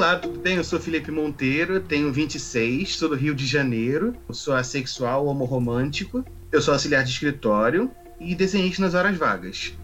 Olá, tudo bem? Eu sou Felipe Monteiro, tenho 26, sou do Rio de Janeiro, sou assexual homorromântico, eu sou auxiliar de escritório e desenhista nas horas vagas.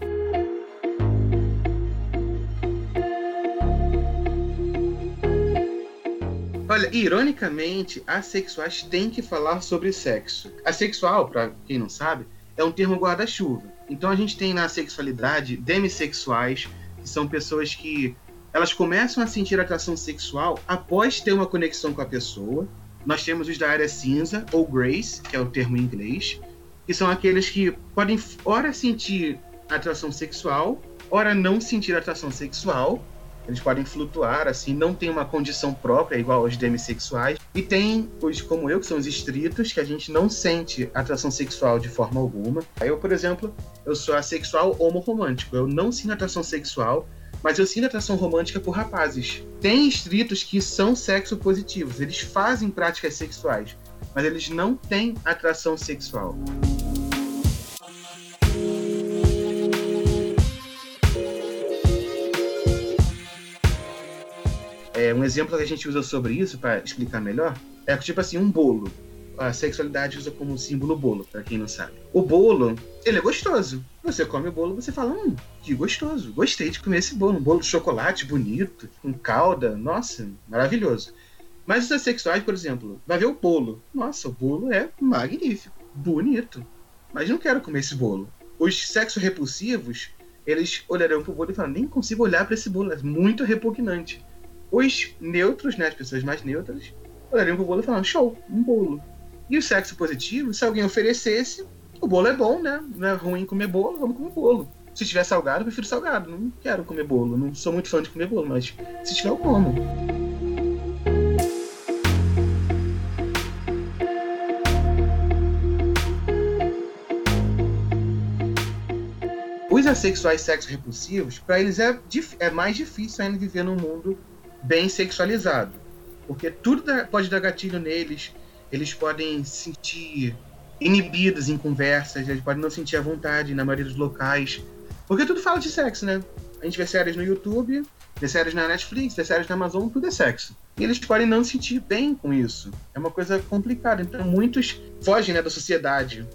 Olha, ironicamente, assexuais têm que falar sobre sexo. Assexual, para quem não sabe, é um termo guarda-chuva. Então a gente tem na sexualidade demissexuais, que são pessoas que elas começam a sentir atração sexual após ter uma conexão com a pessoa. Nós temos os da área cinza, ou grace, que é o termo em inglês, que são aqueles que podem, ora, sentir atração sexual, ora, não sentir atração sexual. Eles podem flutuar, assim, não tem uma condição própria, igual aos demissexuais. E tem os, como eu, que são os estritos, que a gente não sente atração sexual de forma alguma. Eu, por exemplo, eu sou assexual homorromântico. Eu não sinto atração sexual, mas eu sinto atração romântica por rapazes. Tem estritos que são sexo positivos, eles fazem práticas sexuais, mas eles não têm atração sexual. É, um exemplo que a gente usa sobre isso, para explicar melhor, é tipo assim, um bolo a sexualidade usa como símbolo bolo, para quem não sabe. O bolo, ele é gostoso. Você come o bolo, você fala, hum, que gostoso. Gostei de comer esse bolo. Um bolo de chocolate bonito, com calda. Nossa, maravilhoso. Mas os assexuais, por exemplo, vai ver o bolo. Nossa, o bolo é magnífico, bonito. Mas não quero comer esse bolo. Os sexos repulsivos, eles olharão pro bolo e falam, nem consigo olhar para esse bolo, é muito repugnante. Os neutros, né, as pessoas mais neutras, olhariam pro bolo e falam, show, um bolo. E o sexo positivo, se alguém oferecesse, o bolo é bom, né? Não é ruim comer bolo, vamos comer bolo. Se tiver salgado, eu prefiro salgado. Não quero comer bolo. Não sou muito fã de comer bolo, mas se tiver, eu como. Os assexuais sexo repulsivos, para eles é, é mais difícil ainda viver num mundo bem sexualizado. Porque tudo pode dar gatilho neles, eles podem se sentir inibidos em conversas, eles podem não sentir a vontade na maioria dos locais. Porque tudo fala de sexo, né? A gente vê séries no YouTube, vê séries na Netflix, vê séries na Amazon, tudo é sexo. E eles podem não se sentir bem com isso. É uma coisa complicada. Então muitos fogem né, da sociedade.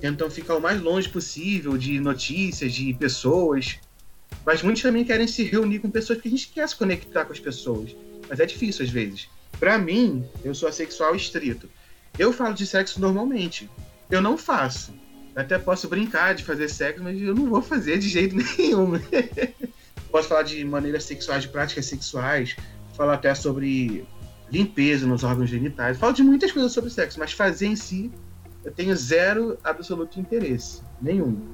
Tentam ficar o mais longe possível de notícias, de pessoas. Mas muitos também querem se reunir com pessoas porque a gente quer se conectar com as pessoas. Mas é difícil às vezes. Para mim, eu sou assexual estrito. Eu falo de sexo normalmente. Eu não faço. Até posso brincar de fazer sexo, mas eu não vou fazer de jeito nenhum. posso falar de maneiras sexuais, de práticas sexuais, falar até sobre limpeza nos órgãos genitais. Falo de muitas coisas sobre sexo, mas fazer em si eu tenho zero absoluto interesse. Nenhum.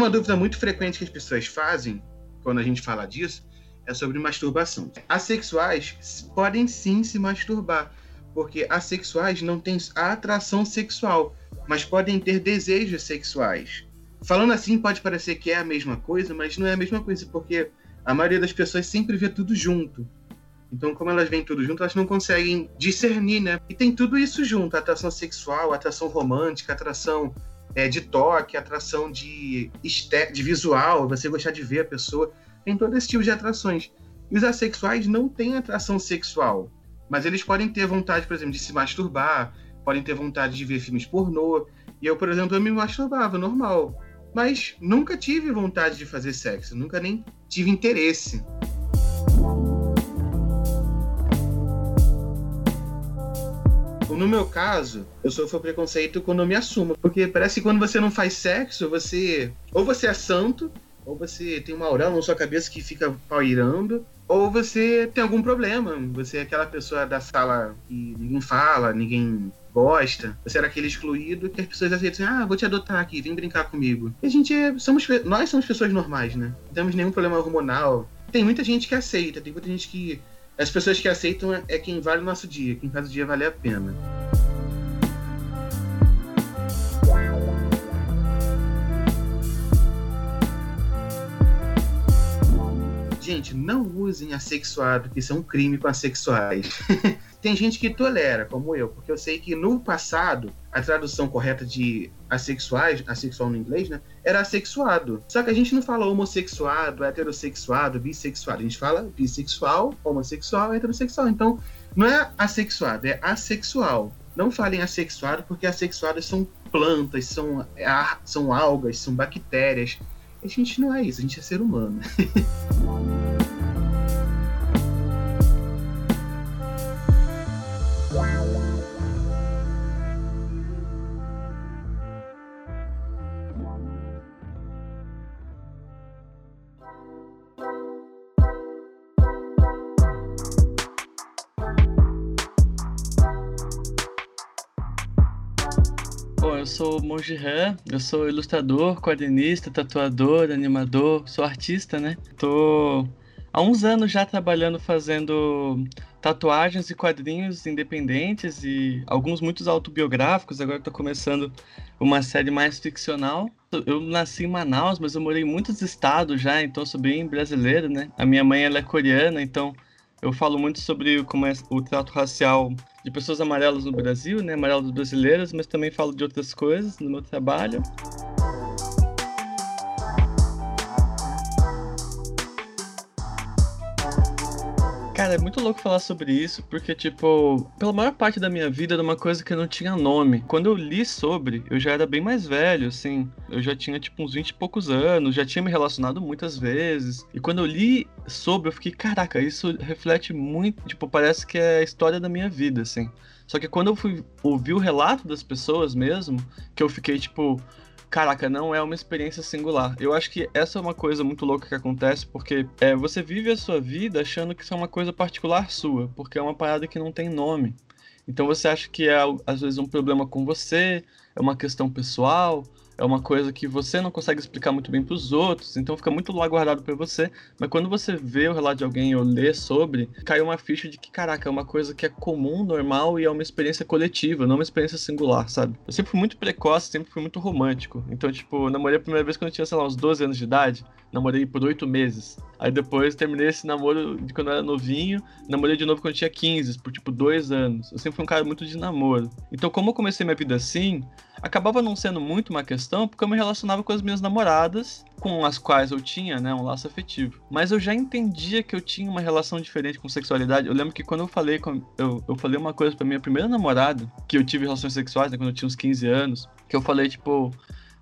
Uma dúvida muito frequente que as pessoas fazem quando a gente fala disso, é sobre masturbação. Assexuais podem sim se masturbar, porque assexuais não têm atração sexual, mas podem ter desejos sexuais. Falando assim, pode parecer que é a mesma coisa, mas não é a mesma coisa, porque a maioria das pessoas sempre vê tudo junto. Então, como elas veem tudo junto, elas não conseguem discernir, né? E tem tudo isso junto: atração sexual, atração romântica, atração é, de toque, atração de, de visual, você gostar de ver a pessoa. Tem todo esse tipo de atrações. E os assexuais não têm atração sexual, mas eles podem ter vontade, por exemplo, de se masturbar, podem ter vontade de ver filmes pornô. E eu, por exemplo, eu me masturbava, normal. Mas nunca tive vontade de fazer sexo, nunca nem tive interesse. No meu caso, eu sofro preconceito quando eu me assumo. Porque parece que quando você não faz sexo, você. Ou você é santo, ou você tem uma auréola na sua cabeça que fica pairando, ou você tem algum problema. Você é aquela pessoa da sala que ninguém fala, ninguém gosta. Você era aquele excluído que as pessoas aceitam assim, ah, vou te adotar aqui, vem brincar comigo. E a gente é, somos, nós somos pessoas normais, né? Não temos nenhum problema hormonal. Tem muita gente que aceita, tem muita gente que as pessoas que aceitam é quem vale o nosso dia, quem faz o dia valer a pena. Gente, não usem assexuado, que isso é um crime com assexuais. tem gente que tolera, como eu, porque eu sei que no passado a tradução correta de assexuais, assexual no inglês, né, era assexuado. Só que a gente não fala homossexuado, heterossexuado, bissexuado. A gente fala bissexual, homossexual, heterossexual. Então, não é assexuado, é assexual. Não falem assexuado, porque assexuados são plantas, são, é são algas, são bactérias. A gente não é isso, a gente é ser humano. sou Monge Han, eu sou ilustrador, quadrinista, tatuador, animador, sou artista, né? Tô há uns anos já trabalhando fazendo tatuagens e quadrinhos independentes e alguns muitos autobiográficos. Agora tô começando uma série mais ficcional. Eu nasci em Manaus, mas eu morei em muitos estados já, então sou bem brasileiro, né? A minha mãe ela é coreana, então eu falo muito sobre como é o trato racial de pessoas amarelas no Brasil, né, amarelas brasileiras, mas também falo de outras coisas no meu trabalho. Cara, é muito louco falar sobre isso, porque, tipo, pela maior parte da minha vida era uma coisa que não tinha nome. Quando eu li sobre, eu já era bem mais velho, assim. Eu já tinha, tipo, uns 20 e poucos anos, já tinha me relacionado muitas vezes. E quando eu li sobre, eu fiquei, caraca, isso reflete muito, tipo, parece que é a história da minha vida, assim. Só que quando eu fui ouvir o relato das pessoas mesmo, que eu fiquei, tipo, caraca, não é uma experiência singular. Eu acho que essa é uma coisa muito louca que acontece, porque é, você vive a sua vida achando que isso é uma coisa particular sua, porque é uma parada que não tem nome. Então você acha que é, às vezes, um problema com você, é uma questão pessoal, é uma coisa que você não consegue explicar muito bem para os outros, então fica muito lá guardado para você. Mas quando você vê o relato de alguém ou lê sobre, cai uma ficha de que, caraca, é uma coisa que é comum, normal e é uma experiência coletiva, não uma experiência singular, sabe? Eu sempre fui muito precoce, sempre fui muito romântico. Então, tipo, namorei a primeira vez quando eu tinha, sei lá, uns 12 anos de idade. Namorei por 8 meses. Aí depois terminei esse namoro de quando eu era novinho. Namorei de novo quando eu tinha 15, por tipo 2 anos. Eu sempre fui um cara muito de namoro. Então, como eu comecei minha vida assim, acabava não sendo muito uma questão, porque eu me relacionava com as minhas namoradas, com as quais eu tinha, né, um laço afetivo. Mas eu já entendia que eu tinha uma relação diferente com sexualidade. Eu lembro que quando eu falei com, eu, eu falei uma coisa para minha primeira namorada, que eu tive relações sexuais, né, quando eu tinha uns 15 anos, que eu falei tipo,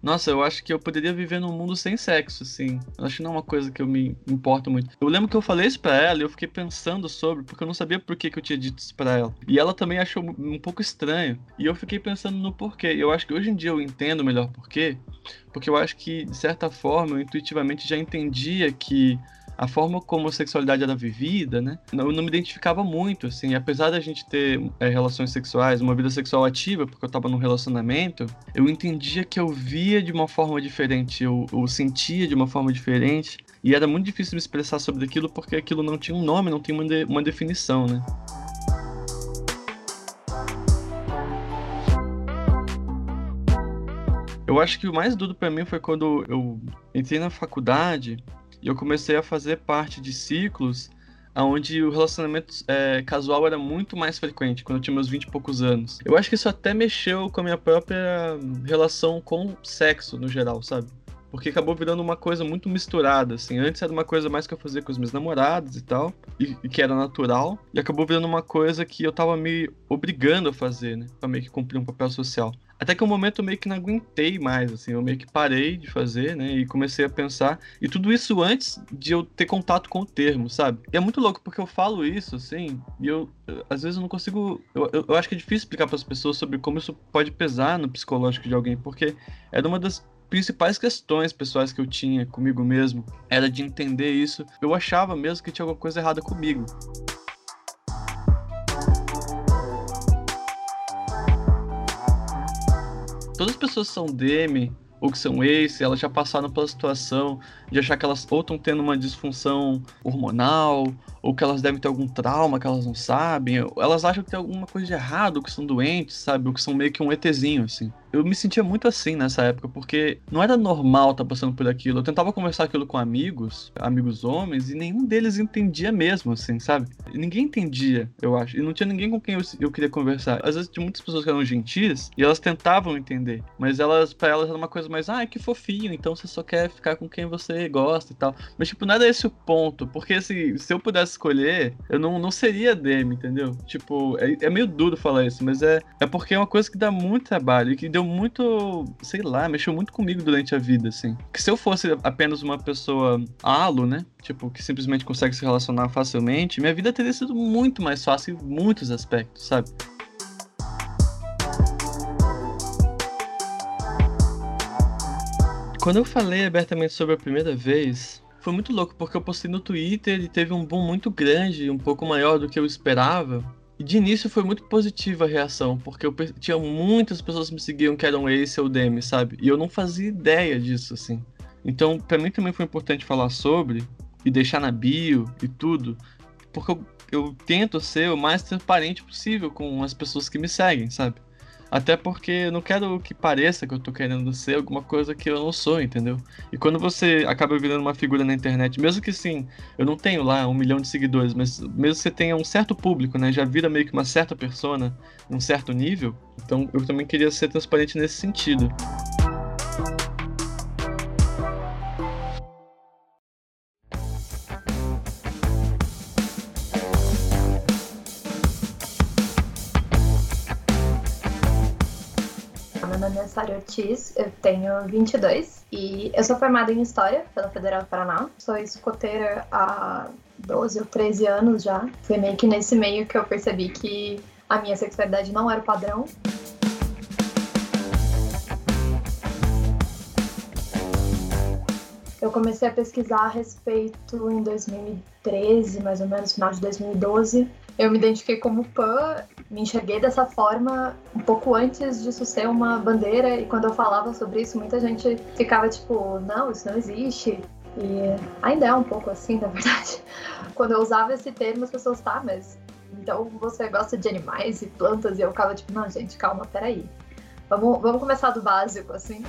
nossa, eu acho que eu poderia viver num mundo sem sexo, assim. Eu acho que não é uma coisa que eu me importo muito. Eu lembro que eu falei isso pra ela e eu fiquei pensando sobre, porque eu não sabia por que, que eu tinha dito isso pra ela. E ela também achou um pouco estranho. E eu fiquei pensando no porquê. Eu acho que hoje em dia eu entendo melhor porquê, porque eu acho que, de certa forma, eu intuitivamente já entendia que a forma como a sexualidade era vivida, né? Eu não me identificava muito, assim, apesar da gente ter é, relações sexuais, uma vida sexual ativa, porque eu tava num relacionamento, eu entendia que eu via de uma forma diferente, eu, eu sentia de uma forma diferente, e era muito difícil me expressar sobre aquilo porque aquilo não tinha um nome, não tinha uma, de, uma definição, né? Eu acho que o mais duro para mim foi quando eu entrei na faculdade e eu comecei a fazer parte de ciclos onde o relacionamento é, casual era muito mais frequente, quando eu tinha meus 20 e poucos anos. Eu acho que isso até mexeu com a minha própria relação com sexo, no geral, sabe? Porque acabou virando uma coisa muito misturada, assim. Antes era uma coisa mais que eu fazia com os meus namorados e tal, e, e que era natural, e acabou virando uma coisa que eu tava me obrigando a fazer, né? Pra meio que cumprir um papel social. Até que um momento eu meio que não aguentei mais, assim, eu meio que parei de fazer, né, e comecei a pensar, e tudo isso antes de eu ter contato com o termo, sabe? E é muito louco, porque eu falo isso, assim, e eu, às vezes eu não consigo, eu, eu acho que é difícil explicar para as pessoas sobre como isso pode pesar no psicológico de alguém, porque era uma das principais questões pessoais que eu tinha comigo mesmo, era de entender isso. Eu achava mesmo que tinha alguma coisa errada comigo. Todas as pessoas que são DM ou que são ace, elas já passaram pela situação de achar que elas ou estão tendo uma disfunção hormonal, ou que elas devem ter algum trauma que elas não sabem, elas acham que tem alguma coisa de errado, que são doentes, sabe? Ou que são meio que um ETzinho, assim. Eu me sentia muito assim nessa época, porque não era normal estar tá passando por aquilo. Eu tentava conversar aquilo com amigos, amigos homens, e nenhum deles entendia mesmo, assim, sabe? Ninguém entendia, eu acho. E não tinha ninguém com quem eu, eu queria conversar. Às vezes tinha muitas pessoas que eram gentis e elas tentavam entender, mas elas, para elas, era uma coisa mais, ah, que fofinho, então você só quer ficar com quem você gosta e tal. Mas, tipo, nada é esse o ponto, porque assim, se eu pudesse escolher, eu não, não seria Demi, entendeu? Tipo, é, é meio duro falar isso, mas é, é porque é uma coisa que dá muito trabalho e que deu muito, sei lá, mexeu muito comigo durante a vida, assim. Que se eu fosse apenas uma pessoa alo, né? Tipo, que simplesmente consegue se relacionar facilmente, minha vida teria sido muito mais fácil em muitos aspectos, sabe? Quando eu falei abertamente sobre a primeira vez, foi muito louco, porque eu postei no Twitter e teve um boom muito grande, um pouco maior do que eu esperava. De início foi muito positiva a reação, porque eu tinha muitas pessoas que me seguiam que eram Ace ou Demi, sabe? E eu não fazia ideia disso, assim. Então, para mim também foi importante falar sobre e deixar na bio e tudo, porque eu, eu tento ser o mais transparente possível com as pessoas que me seguem, sabe? Até porque eu não quero que pareça que eu tô querendo ser alguma coisa que eu não sou, entendeu? E quando você acaba virando uma figura na internet, mesmo que sim, eu não tenho lá um milhão de seguidores, mas mesmo que você tenha um certo público, né? Já vira meio que uma certa persona, um certo nível. Então eu também queria ser transparente nesse sentido. Ortiz, eu tenho 22 e eu sou formada em História pela Federal do Paraná. Sou escoteira há 12 ou 13 anos já. Foi meio que nesse meio que eu percebi que a minha sexualidade não era o padrão. Eu comecei a pesquisar a respeito em 2013, mais ou menos, final de 2012. Eu me identifiquei como PAN me enxerguei dessa forma um pouco antes disso ser uma bandeira e quando eu falava sobre isso, muita gente ficava tipo, não, isso não existe. E ainda é um pouco assim, na verdade. Quando eu usava esse termo, as pessoas, tá, mas então você gosta de animais e plantas? E eu ficava tipo, não, gente, calma, peraí. Vamos, vamos começar do básico, assim.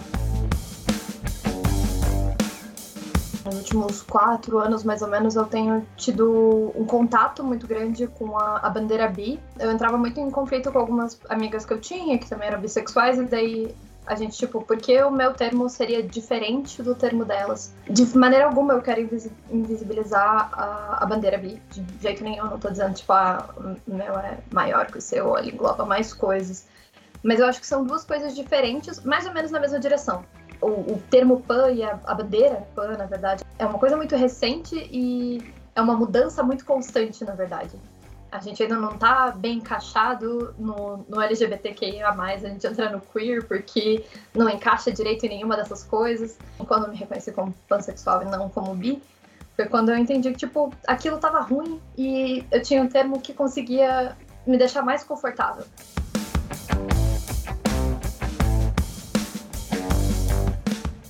Nos últimos quatro anos, mais ou menos, eu tenho tido um contato muito grande com a, a bandeira bi. Eu entrava muito em conflito com algumas amigas que eu tinha, que também eram bissexuais, e daí a gente, tipo, porque o meu termo seria diferente do termo delas? De maneira alguma eu quero invisibilizar a, a bandeira bi, de jeito nenhum. Eu não tô dizendo, tipo, ah, o meu é maior que o seu, ele engloba mais coisas. Mas eu acho que são duas coisas diferentes, mais ou menos na mesma direção o, o termo PAN e a, a, bandeira PAN, na verdade, é uma coisa muito recente e é uma mudança muito constante, na verdade. A gente ainda não está bem encaixado no, no LGBTQIA+, a gente entra no queer porque não encaixa direito em nenhuma dessas coisas. Quando eu me reconheci como pansexual e não como bi, foi quando eu entendi que, tipo, aquilo estava ruim e eu tinha um termo que conseguia me deixar mais confortável.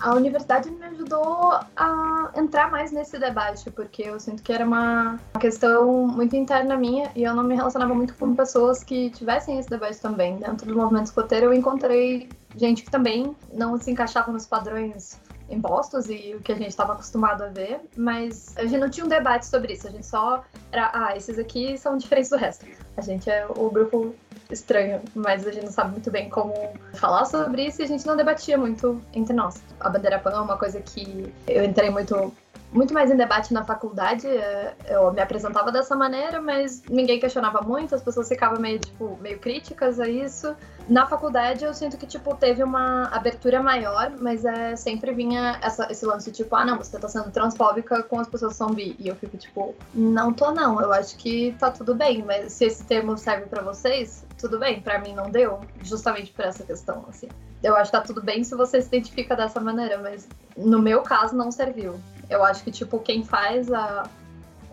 A universidade me ajudou a entrar mais nesse debate, porque eu sinto que era uma questão muito interna minha e eu não me relacionava muito com pessoas que tivessem esse debate também. Dentro do movimento escoteiro, eu encontrei gente que também não se encaixava nos padrões impostos e o que a gente estava acostumado a ver, mas a gente não tinha um debate sobre isso, a gente só era, ah, esses aqui são diferentes do resto. A gente é o grupo estranho, mas a gente não sabe muito bem como falar sobre isso e a gente não debatia muito entre nós. A bandeira pan é uma coisa que eu entrei muito muito mais em debate na faculdade. É, eu me apresentava dessa maneira, mas ninguém questionava muito, as pessoas ficavam meio, tipo, meio críticas a isso. Na faculdade eu sinto que, tipo, teve uma abertura maior, mas é, sempre vinha essa, esse lance, tipo, ah, não, você tá sendo transfóbica com as pessoas que são bi. E eu fico, tipo, não tô não, eu acho que tá tudo bem, mas se esse termo serve para vocês, tudo bem, para mim não deu, justamente por essa questão, assim. Eu acho que tá tudo bem se você se identifica dessa maneira, mas no meu caso não serviu. Eu acho que, tipo, quem faz a,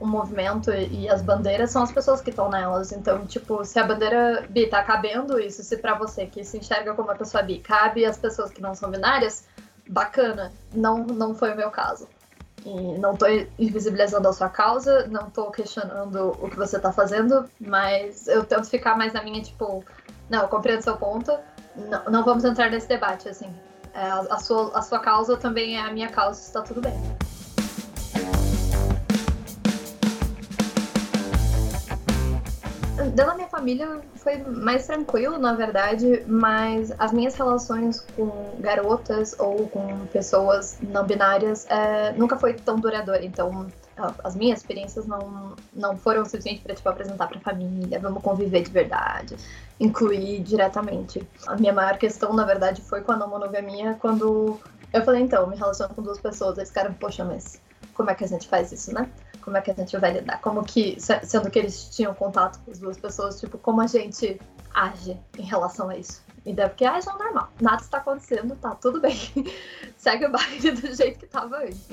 o movimento e as bandeiras são as pessoas que estão nelas. Então, tipo, se a bandeira bi tá cabendo isso, se para você que se enxerga como uma pessoa bi cabe as pessoas que não são binárias, bacana. Não, não foi o meu caso. E não tô invisibilizando a sua causa, não tô questionando o que você tá fazendo, mas eu tento ficar mais na minha, tipo, não, eu compreendo seu ponto, não, não vamos entrar nesse debate, assim. É, a, a, sua, a sua causa também é a minha causa, está tudo bem. Da minha família foi mais tranquilo, na verdade, mas as minhas relações com garotas ou com pessoas não binárias é, nunca foi tão duradoura. Então, as minhas experiências não, não foram suficientes para tipo, apresentar para a família, vamos conviver de verdade, incluir diretamente. A minha maior questão, na verdade, foi com a não monogamia, quando eu falei, então, me relaciono com duas pessoas, eles ficaram, poxa, mas como é que a gente faz isso, né? Como é que a gente vai lidar? Como que, sendo que eles tinham contato com as duas pessoas, tipo, como a gente age em relação a isso? E deve que age é normal. Nada está acontecendo, tá tudo bem. Segue o baile do jeito que tava antes.